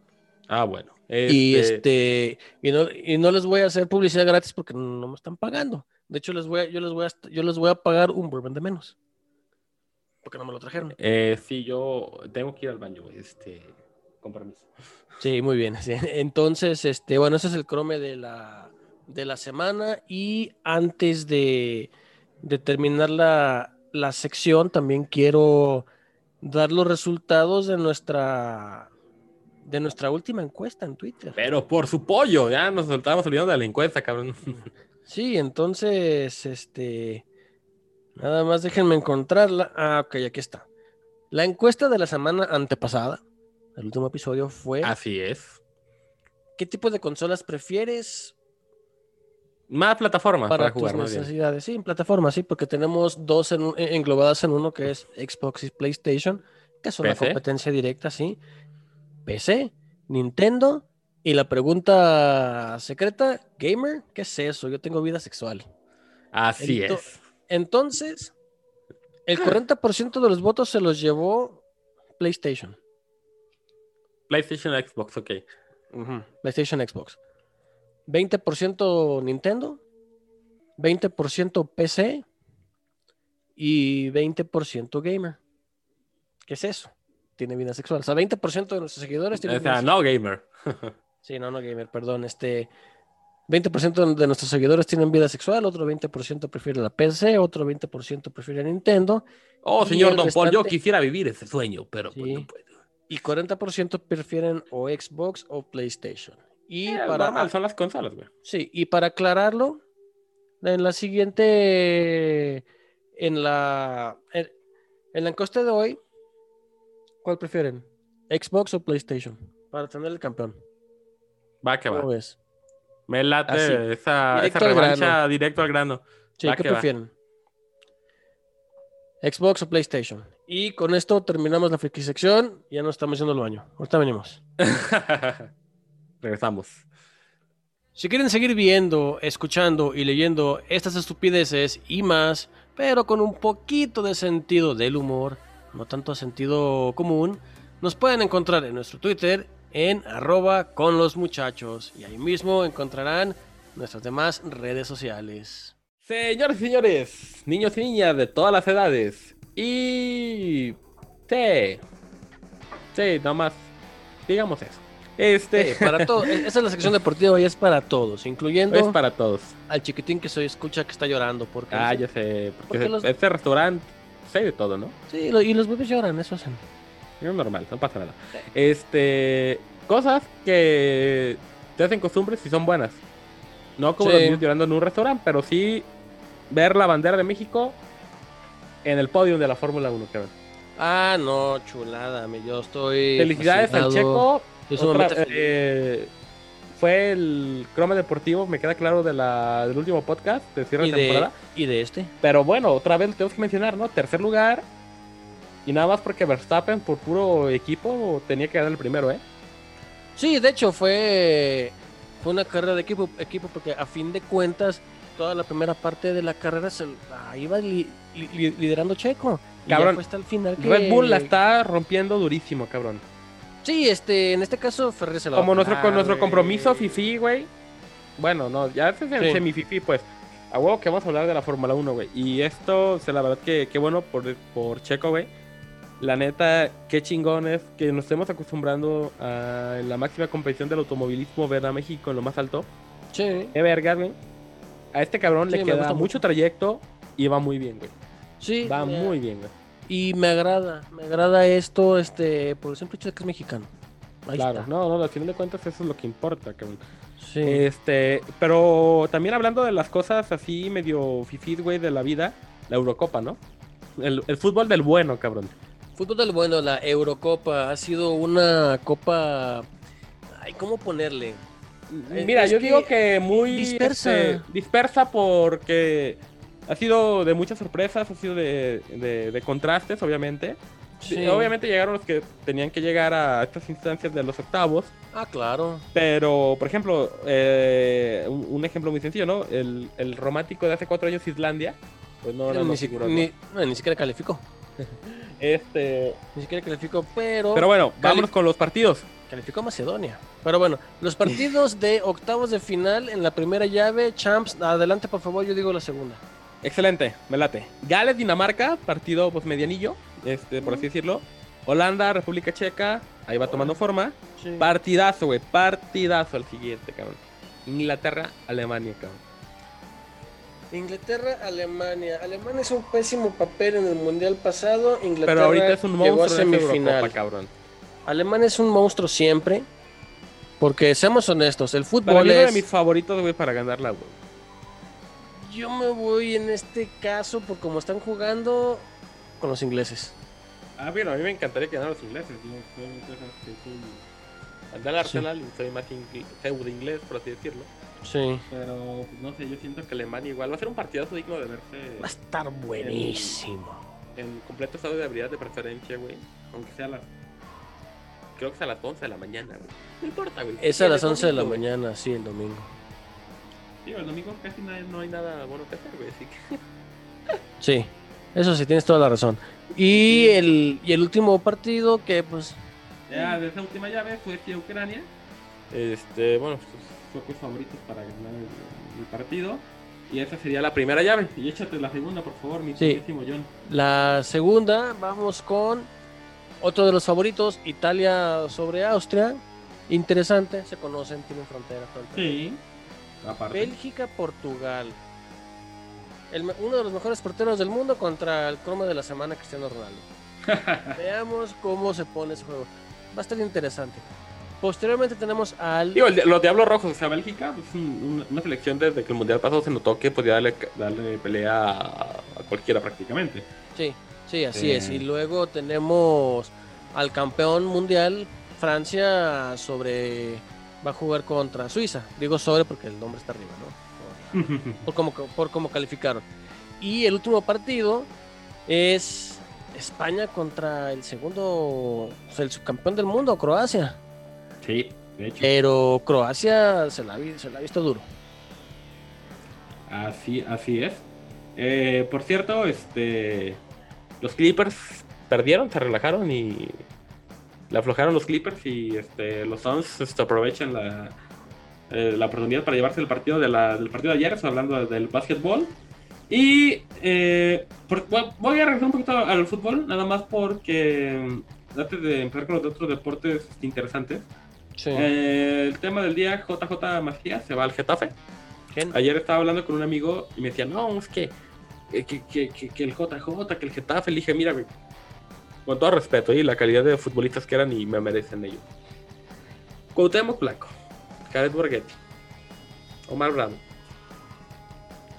Ah, bueno. Y Este, este, y no, y no les voy a hacer publicidad gratis porque no me están pagando. De hecho, les voy a, yo les voy a, yo les voy a pagar un bourbon de menos. Porque no me lo trajeron. eh, sí, yo tengo que ir al baño, güey. Este, con permiso. Sí, muy bien. sí. Entonces, este, bueno, ese es el crome de la, de la semana. Y antes de, de terminar la, la sección, también quiero dar los resultados de nuestra, de nuestra última encuesta en Twitter. Pero por su pollo, ya nos estábamos olvidando de la encuesta, cabrón. Sí, entonces, este, nada más déjenme encontrarla. Ah, ok, aquí está. La encuesta de la semana antepasada, el último episodio, fue Así es. ¿qué tipo de consolas prefieres Más plataformas para, para, jugar, tus más bien. necesidades? Sí, en plataforma, sí, porque tenemos dos en englobadas en uno que es Xbox y PlayStation, que son la PC. competencia directa, sí. PC, Nintendo y la pregunta secreta, gamer, ¿qué es eso? Yo tengo vida sexual. Así Ento- es. Entonces, el 40% de los votos se los llevó PlayStation. PlayStation, Xbox, ok. PlayStation, Xbox. 20% Nintendo, 20% PC y 20% gamer. ¿Qué es eso? Tiene vida sexual. O sea, 20% de nuestros seguidores tienen O vida sea, no gamer. Sí, no, no gamer, perdón. Este 20% de nuestros seguidores tienen vida sexual, otro 20% prefiere la PC, otro 20% prefiere Nintendo Oh, señor Don Paul, yo quisiera vivir ese sueño, pero pues, no puedo. Y 40% prefieren o Xbox o PlayStation. Y Eh, para normal, son las consolas, güey. sí, y para aclararlo, en la siguiente en la en, en la encuesta de hoy, ¿cuál prefieren? Xbox o PlayStation para tener el campeón. Va que va. ¿Cómo ves? Me late Así, esa, directo esa al revancha grano. directo al grano. Sí, Va ¿qué va. Xbox o PlayStation. Y con esto terminamos la friki sección. Ya no estamos yendo al baño. Ahorita venimos. Regresamos. Si quieren seguir viendo, escuchando y leyendo estas estupideces y más, pero con un poquito de sentido del humor, no tanto sentido común, nos pueden encontrar en nuestro Twitter en arroba con los muchachos y ahí mismo encontrarán nuestras demás redes sociales. Señores y señores, niños y niñas de todas las edades. Y. Sí. Sí, nomás. Digamos eso. Este. Eh, para todos, esa es la sección deportiva y es para todos, incluyendo es para todos. al chiquitín que se escucha que está llorando porque Ah, ya sé. Porque, Porque los- este restaurante. Sí, de todo, ¿no? sí, lo- y los bebés lloran, eso hacen. Es normal, no pasa nada. Este. Cosas que te hacen costumbres y son buenas. No como Sí. los niños llorando en un restaurante, pero sí ver la bandera de México en el podio de la Fórmula 1, cabrón. Ah, no, chulada, me- yo estoy Felicidades al. Checo. Yo Otra- eh, fue el croma deportivo, me queda claro, de la, del último podcast de cierre de de, temporada. y de este. Pero bueno, otra vez lo tenemos que mencionar, ¿no? Tercer lugar. Y nada más porque Verstappen, por puro equipo, tenía que ganar el primero, ¿eh? Sí, de hecho fue, fue una carrera de equipo, equipo porque a fin de cuentas toda la primera parte de la carrera se iba li- li- li- liderando Checo. Cabrón, hasta el final que... Red Bull la está rompiendo durísimo, cabrón. Sí, este, en este caso Ferrer se la va Como a nuestro, con nuestro compromiso fifi, güey. Bueno, no, ya es el Sí. semi-fifi, pues. a huevo que vamos a hablar de la Fórmula 1, güey. Y esto, o sea, la verdad que qué bueno por, por Checo, güey. La neta, qué chingón es que nos estemos acostumbrando a la máxima competición del automovilismo ver a México en lo más alto. Sí. Qué verga, güey. A este cabrón Sí, le queda mucho mucho. trayecto y va muy bien, güey. Sí. Va eh, muy bien, güey. Y me agrada, me agrada esto, este, por el simple hecho de que es mexicano. Ahí Claro, está. no, no, al final de cuentas eso es lo que importa, cabrón. Sí. Este, pero también hablando de las cosas así medio fifís, güey, de la vida, la Eurocopa, ¿no? El, el fútbol del bueno, cabrón. Fútbol del bueno, la Eurocopa ha sido una copa. Ay, ¿cómo ponerle? Eh, Mira, es yo digo que muy dispersa. este, dispersa porque ha sido de muchas sorpresas, ha sido de, de- de contrastes, obviamente. Sí. Obviamente llegaron los que tenían que llegar a estas instancias de los octavos. Ah, claro. Pero, por ejemplo, eh, un, ejemplo muy sencillo, ¿no? El, el romántico de hace cuatro años, Islandia. Pues no, no, ni, no figuró, ¿no? ni- no, ni siquiera calificó. Este, Ni siquiera calificó, pero. pero bueno, vámonos con los partidos. Calificó Macedonia. Pero bueno, los partidos de octavos de final en la primera llave, Champs, adelante por favor, yo digo la segunda. Excelente, me late. Gales, Dinamarca, partido pues medianillo, este, por así decirlo. Holanda, República Checa, ahí va tomando forma. Partidazo, güey, partidazo el siguiente, cabrón. Inglaterra, Alemania, cabrón. Inglaterra, Alemania. Alemania hizo un pésimo papel en el mundial pasado. Inglaterra Pero ahorita es un llegó monstruo a de esa semifinal. Eurocopa, cabrón. Alemania es un monstruo siempre. Porque seamos honestos, el Para fútbol mí uno de es. mis favoritos, güey, para ganarla, güey. Yo me voy en este caso por cómo están jugando con los ingleses. Ah, bueno, a mí me encantaría que ganaran los ingleses. Yo soy, al Sí. Arsenal y soy más ingl- pseudo inglés, por así decirlo. Sí. Pero, pues, no sé, yo siento que Alemania igual va a ser un partidazo digno de verse Va a estar buenísimo. en completo estado de habilidad de preferencia, güey. Aunque sea a las. Creo que es a las 11 de la mañana, güey. No importa, güey. Es a las 11 de la güey. mañana, sí, el domingo. Sí, el domingo casi no hay, no hay nada bueno que hacer, güey. Así que. Sí, eso sí, tienes toda la razón. Y el, y el último partido que pues Ya, de esa última llave, Suecia-Ucrania. Este, bueno, suecos favoritos para ganar el, el partido. Y esa sería la primera llave. Y échate la segunda, por favor, mi Sí. John. la segunda, vamos con otro de los favoritos, Italia sobre Austria. Interesante, se conocen, tienen frontera. frontera. Sí. Aparte. Bélgica, Portugal. El uno de los mejores porteros del mundo contra el cromo de la semana, Cristiano Ronaldo. Veamos cómo se pone ese juego. Va a estar interesante. Posteriormente tenemos al... Digo, el los Diablos Rojos, o sea, Bélgica, pues, un- una, una selección desde que el Mundial pasado se notó que podía darle, darle pelea a, a cualquiera prácticamente. Sí, sí, así Eh. es. Y luego tenemos al campeón mundial, Francia, sobre... Va a jugar contra Suiza. Digo sobre porque el nombre está arriba, ¿no? Por, por cómo, por cómo calificaron. Y el último partido es España contra el segundo, o sea, el subcampeón del mundo, Croacia. Sí, de hecho. Pero Croacia se la, se la ha visto duro. Así, así es. Eh, por cierto, este los Clippers perdieron, se relajaron y le aflojaron los Clippers y este, los Suns este, aprovechan la, eh, la oportunidad para llevarse el partido de la- del partido de ayer, estoy hablando del básquetbol. Y eh, por- voy- voy a regresar un poquito al fútbol, nada más porque mm, antes de empezar con los otros deportes interesantes. Sí. eh, el tema del día, JJ Macías se va al Getafe. Ayer estaba hablando con un amigo y me decía, no, es que, que, que, que- que el JJ, que el Getafe, le dije, mira, güey, con todo respeto y la calidad de futbolistas que eran y me merecen ellos. Cuauhtémoc Blanco, Caret Borghetti, Omar Bravo.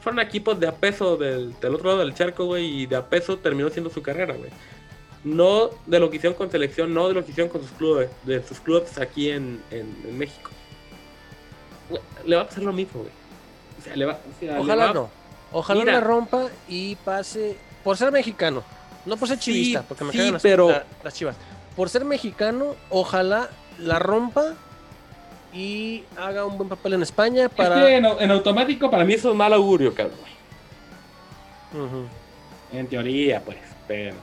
Fueron equipos de a peso del, del otro lado del charco, güey, y de a peso terminó siendo su carrera, güey. No de lo que hicieron con selección, no de lo que hicieron con sus clubes, de sus clubes aquí en, en- en México. Güey, Le va a pasar lo mismo, güey. O sea, le va, o sea, le Ojalá va- no. Ojalá Mira. la rompa y pase por ser mexicano. No por ser Sí, chivista, porque me sí, cagan las, pero- la- las chivas. Por ser mexicano, ojalá la rompa y haga un buen papel en España Es para. que en, au- en automático para mí eso es mal augurio, cabrón. En teoría, pues, pero.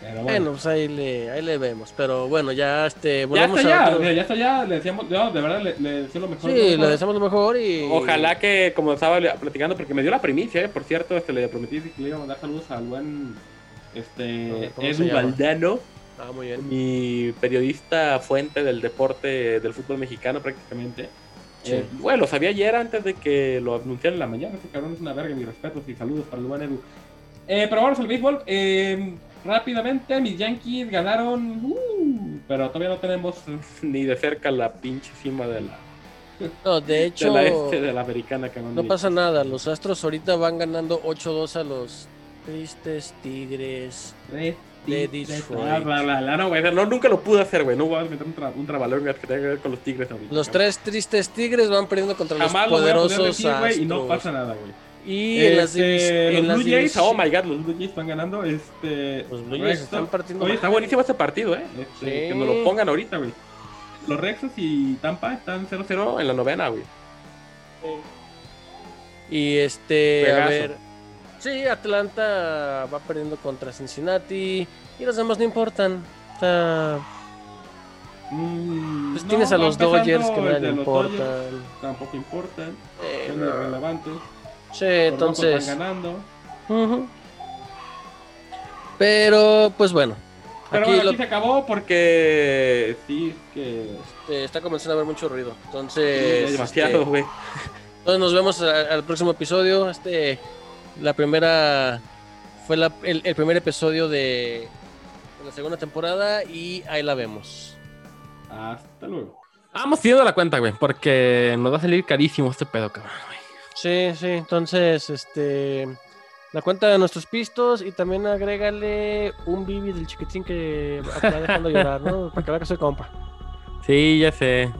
Pero bueno. Bueno, pues ahí le, ahí le vemos. Pero bueno, ya este. ya está ya, otro- mira, ya está ya, le decíamos, yo de verdad le, le deseo lo mejor. Sí, le deseamos lo mejor y. Ojalá que, como estaba platicando, porque me dio la primicia, eh, por cierto, este, le prometí que le iba a mandar saludos al buen este, ¿Cómo se Edu? Valdano, Ah, muy bien. mi periodista fuente del deporte del fútbol mexicano prácticamente. Sí. Eh, bueno, lo sabía ayer antes de que lo anunciaran en la mañana. Este cabrón es una verga, mis respetos y saludos para el buen Edu. Eh, pero vamos al béisbol. Eh, rápidamente, mis Yankees ganaron, uh, pero todavía no tenemos ni de cerca la pinche cima de la, No, de de hecho, la este de la americana que no pasa nada. Los Astros ahorita van ganando 8-2 a los tristes Tigres. De De Detroit. Bla. No, güey, no, nunca lo pude hacer, güey. No voy a meter un, tra un que tenga que ver con los tigres ahorita. Los tres tristes Tigres van perdiendo contra Jamás los lo voy a poder poderosos decir, güey, y no Astros. pasa nada, güey. Y en las, Este, divis- en los las Blue Jays, oh my god, los Blue Jays están ganando. Este, Los Blue Jays están partiendo Oye, está buenísimo este partido, ¿eh? Este, Sí. Que nos lo pongan ahorita, güey. Los Rexos y Tampa están 0-0 en la novena, güey. Y este, a ver. Sí, Atlanta va perdiendo contra Cincinnati. Y los demás no importan. Sea, Mm, pues no, tienes a los Dodgers que Dodgers, importan. Tampoco importan. Eh, Son no. irrelevantes. Sí, Los entonces. Ganando. Pero, pues bueno. Pero aquí bueno, lo- se acabó porque sí, que eh, está comenzando a haber mucho ruido. Entonces. es demasiado, este, güey. entonces nos vemos a- al próximo episodio. Este. La primera. Fue la- el, el primer episodio de, de la segunda temporada. Y ahí la vemos. Hasta luego. Vamos siguiendo la cuenta, güey, porque nos va a salir carísimo este pedo, cabrón, güey. Sí, sí, entonces, este, la cuenta de nuestros pistos y también agrégale un bibi del chiquitín que va dejando llorar, ¿no? Para que vea que soy compa. Sí, ya sé.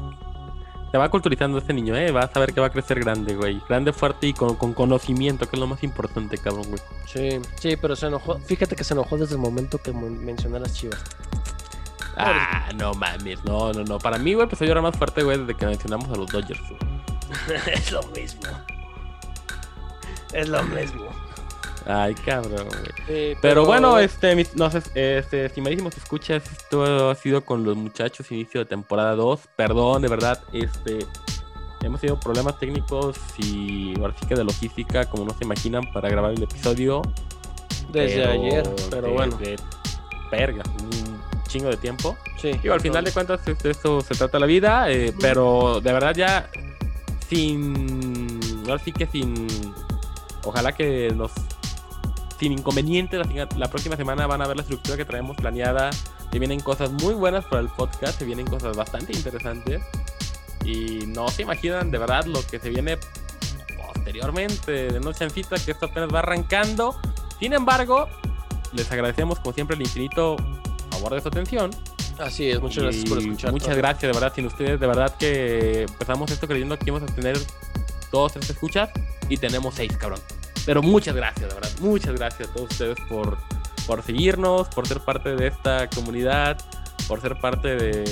Se va culturizando este niño, ¿eh? Va a saber que va a crecer grande, güey. Grande, fuerte y con, con conocimiento, que es lo más importante, cabrón, güey. Sí, sí, pero se enojó. Fíjate que se enojó desde el momento que mencioné a las chivas. Ah, no mames. No, no, no. Para mí, güey, empezó a llorar más fuerte, güey, desde que mencionamos a los Dodgers, güey. es lo mismo. Es lo mismo. Ay, cabrón, güey. Sí, Pero bueno, este, mis, no sé, este, estimadísimos escuchas, esto ha sido con los muchachos, inicio de temporada 2. Perdón, de verdad, este, hemos tenido problemas técnicos y ahora sí que de logística, como no se imaginan, para grabar el episodio. desde pero ayer, pero de- bueno, De verga, un chingo de tiempo. sí. Digo, al final de cuentas, de esto se trata la vida, eh, pero de verdad ya sin. Ahora sí que sin. Ojalá que nos. Sin inconveniente, la, la próxima semana van a ver la estructura que traemos planeada. Se vienen cosas muy buenas para el podcast, se vienen cosas bastante interesantes. Y no se imaginan de verdad lo que se viene posteriormente de Noche en Cita, que esto apenas va arrancando. Sin embargo, les agradecemos como siempre el infinito favor de su atención. Así es, muchas gracias por Y escuchar. Muchas gracias, de verdad. Sin ustedes, de verdad que empezamos esto creyendo que íbamos a tener dos, tres escuchas y tenemos seis, cabrón. Pero muchas gracias, de verdad. Muchas gracias a todos ustedes por, por seguirnos, por ser parte de esta comunidad, por ser parte de,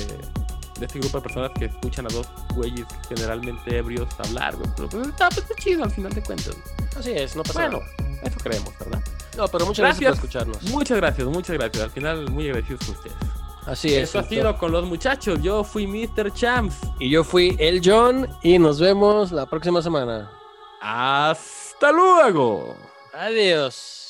de este grupo de personas que escuchan a dos güeyes generalmente ebrios hablar, güey. Pero pues, está, pues, está chido al final de cuentas. Así es, no pasa Bueno, nada. eso creemos, ¿verdad? No, pero muchas gracias, gracias. por escucharnos. Muchas gracias, muchas gracias. Al final, muy agradecidos con ustedes. Así es. Eso ha sido con los muchachos. Yo fui Mr. Champs. Y yo fui el John y nos vemos la próxima semana. Hasta luego. Adiós.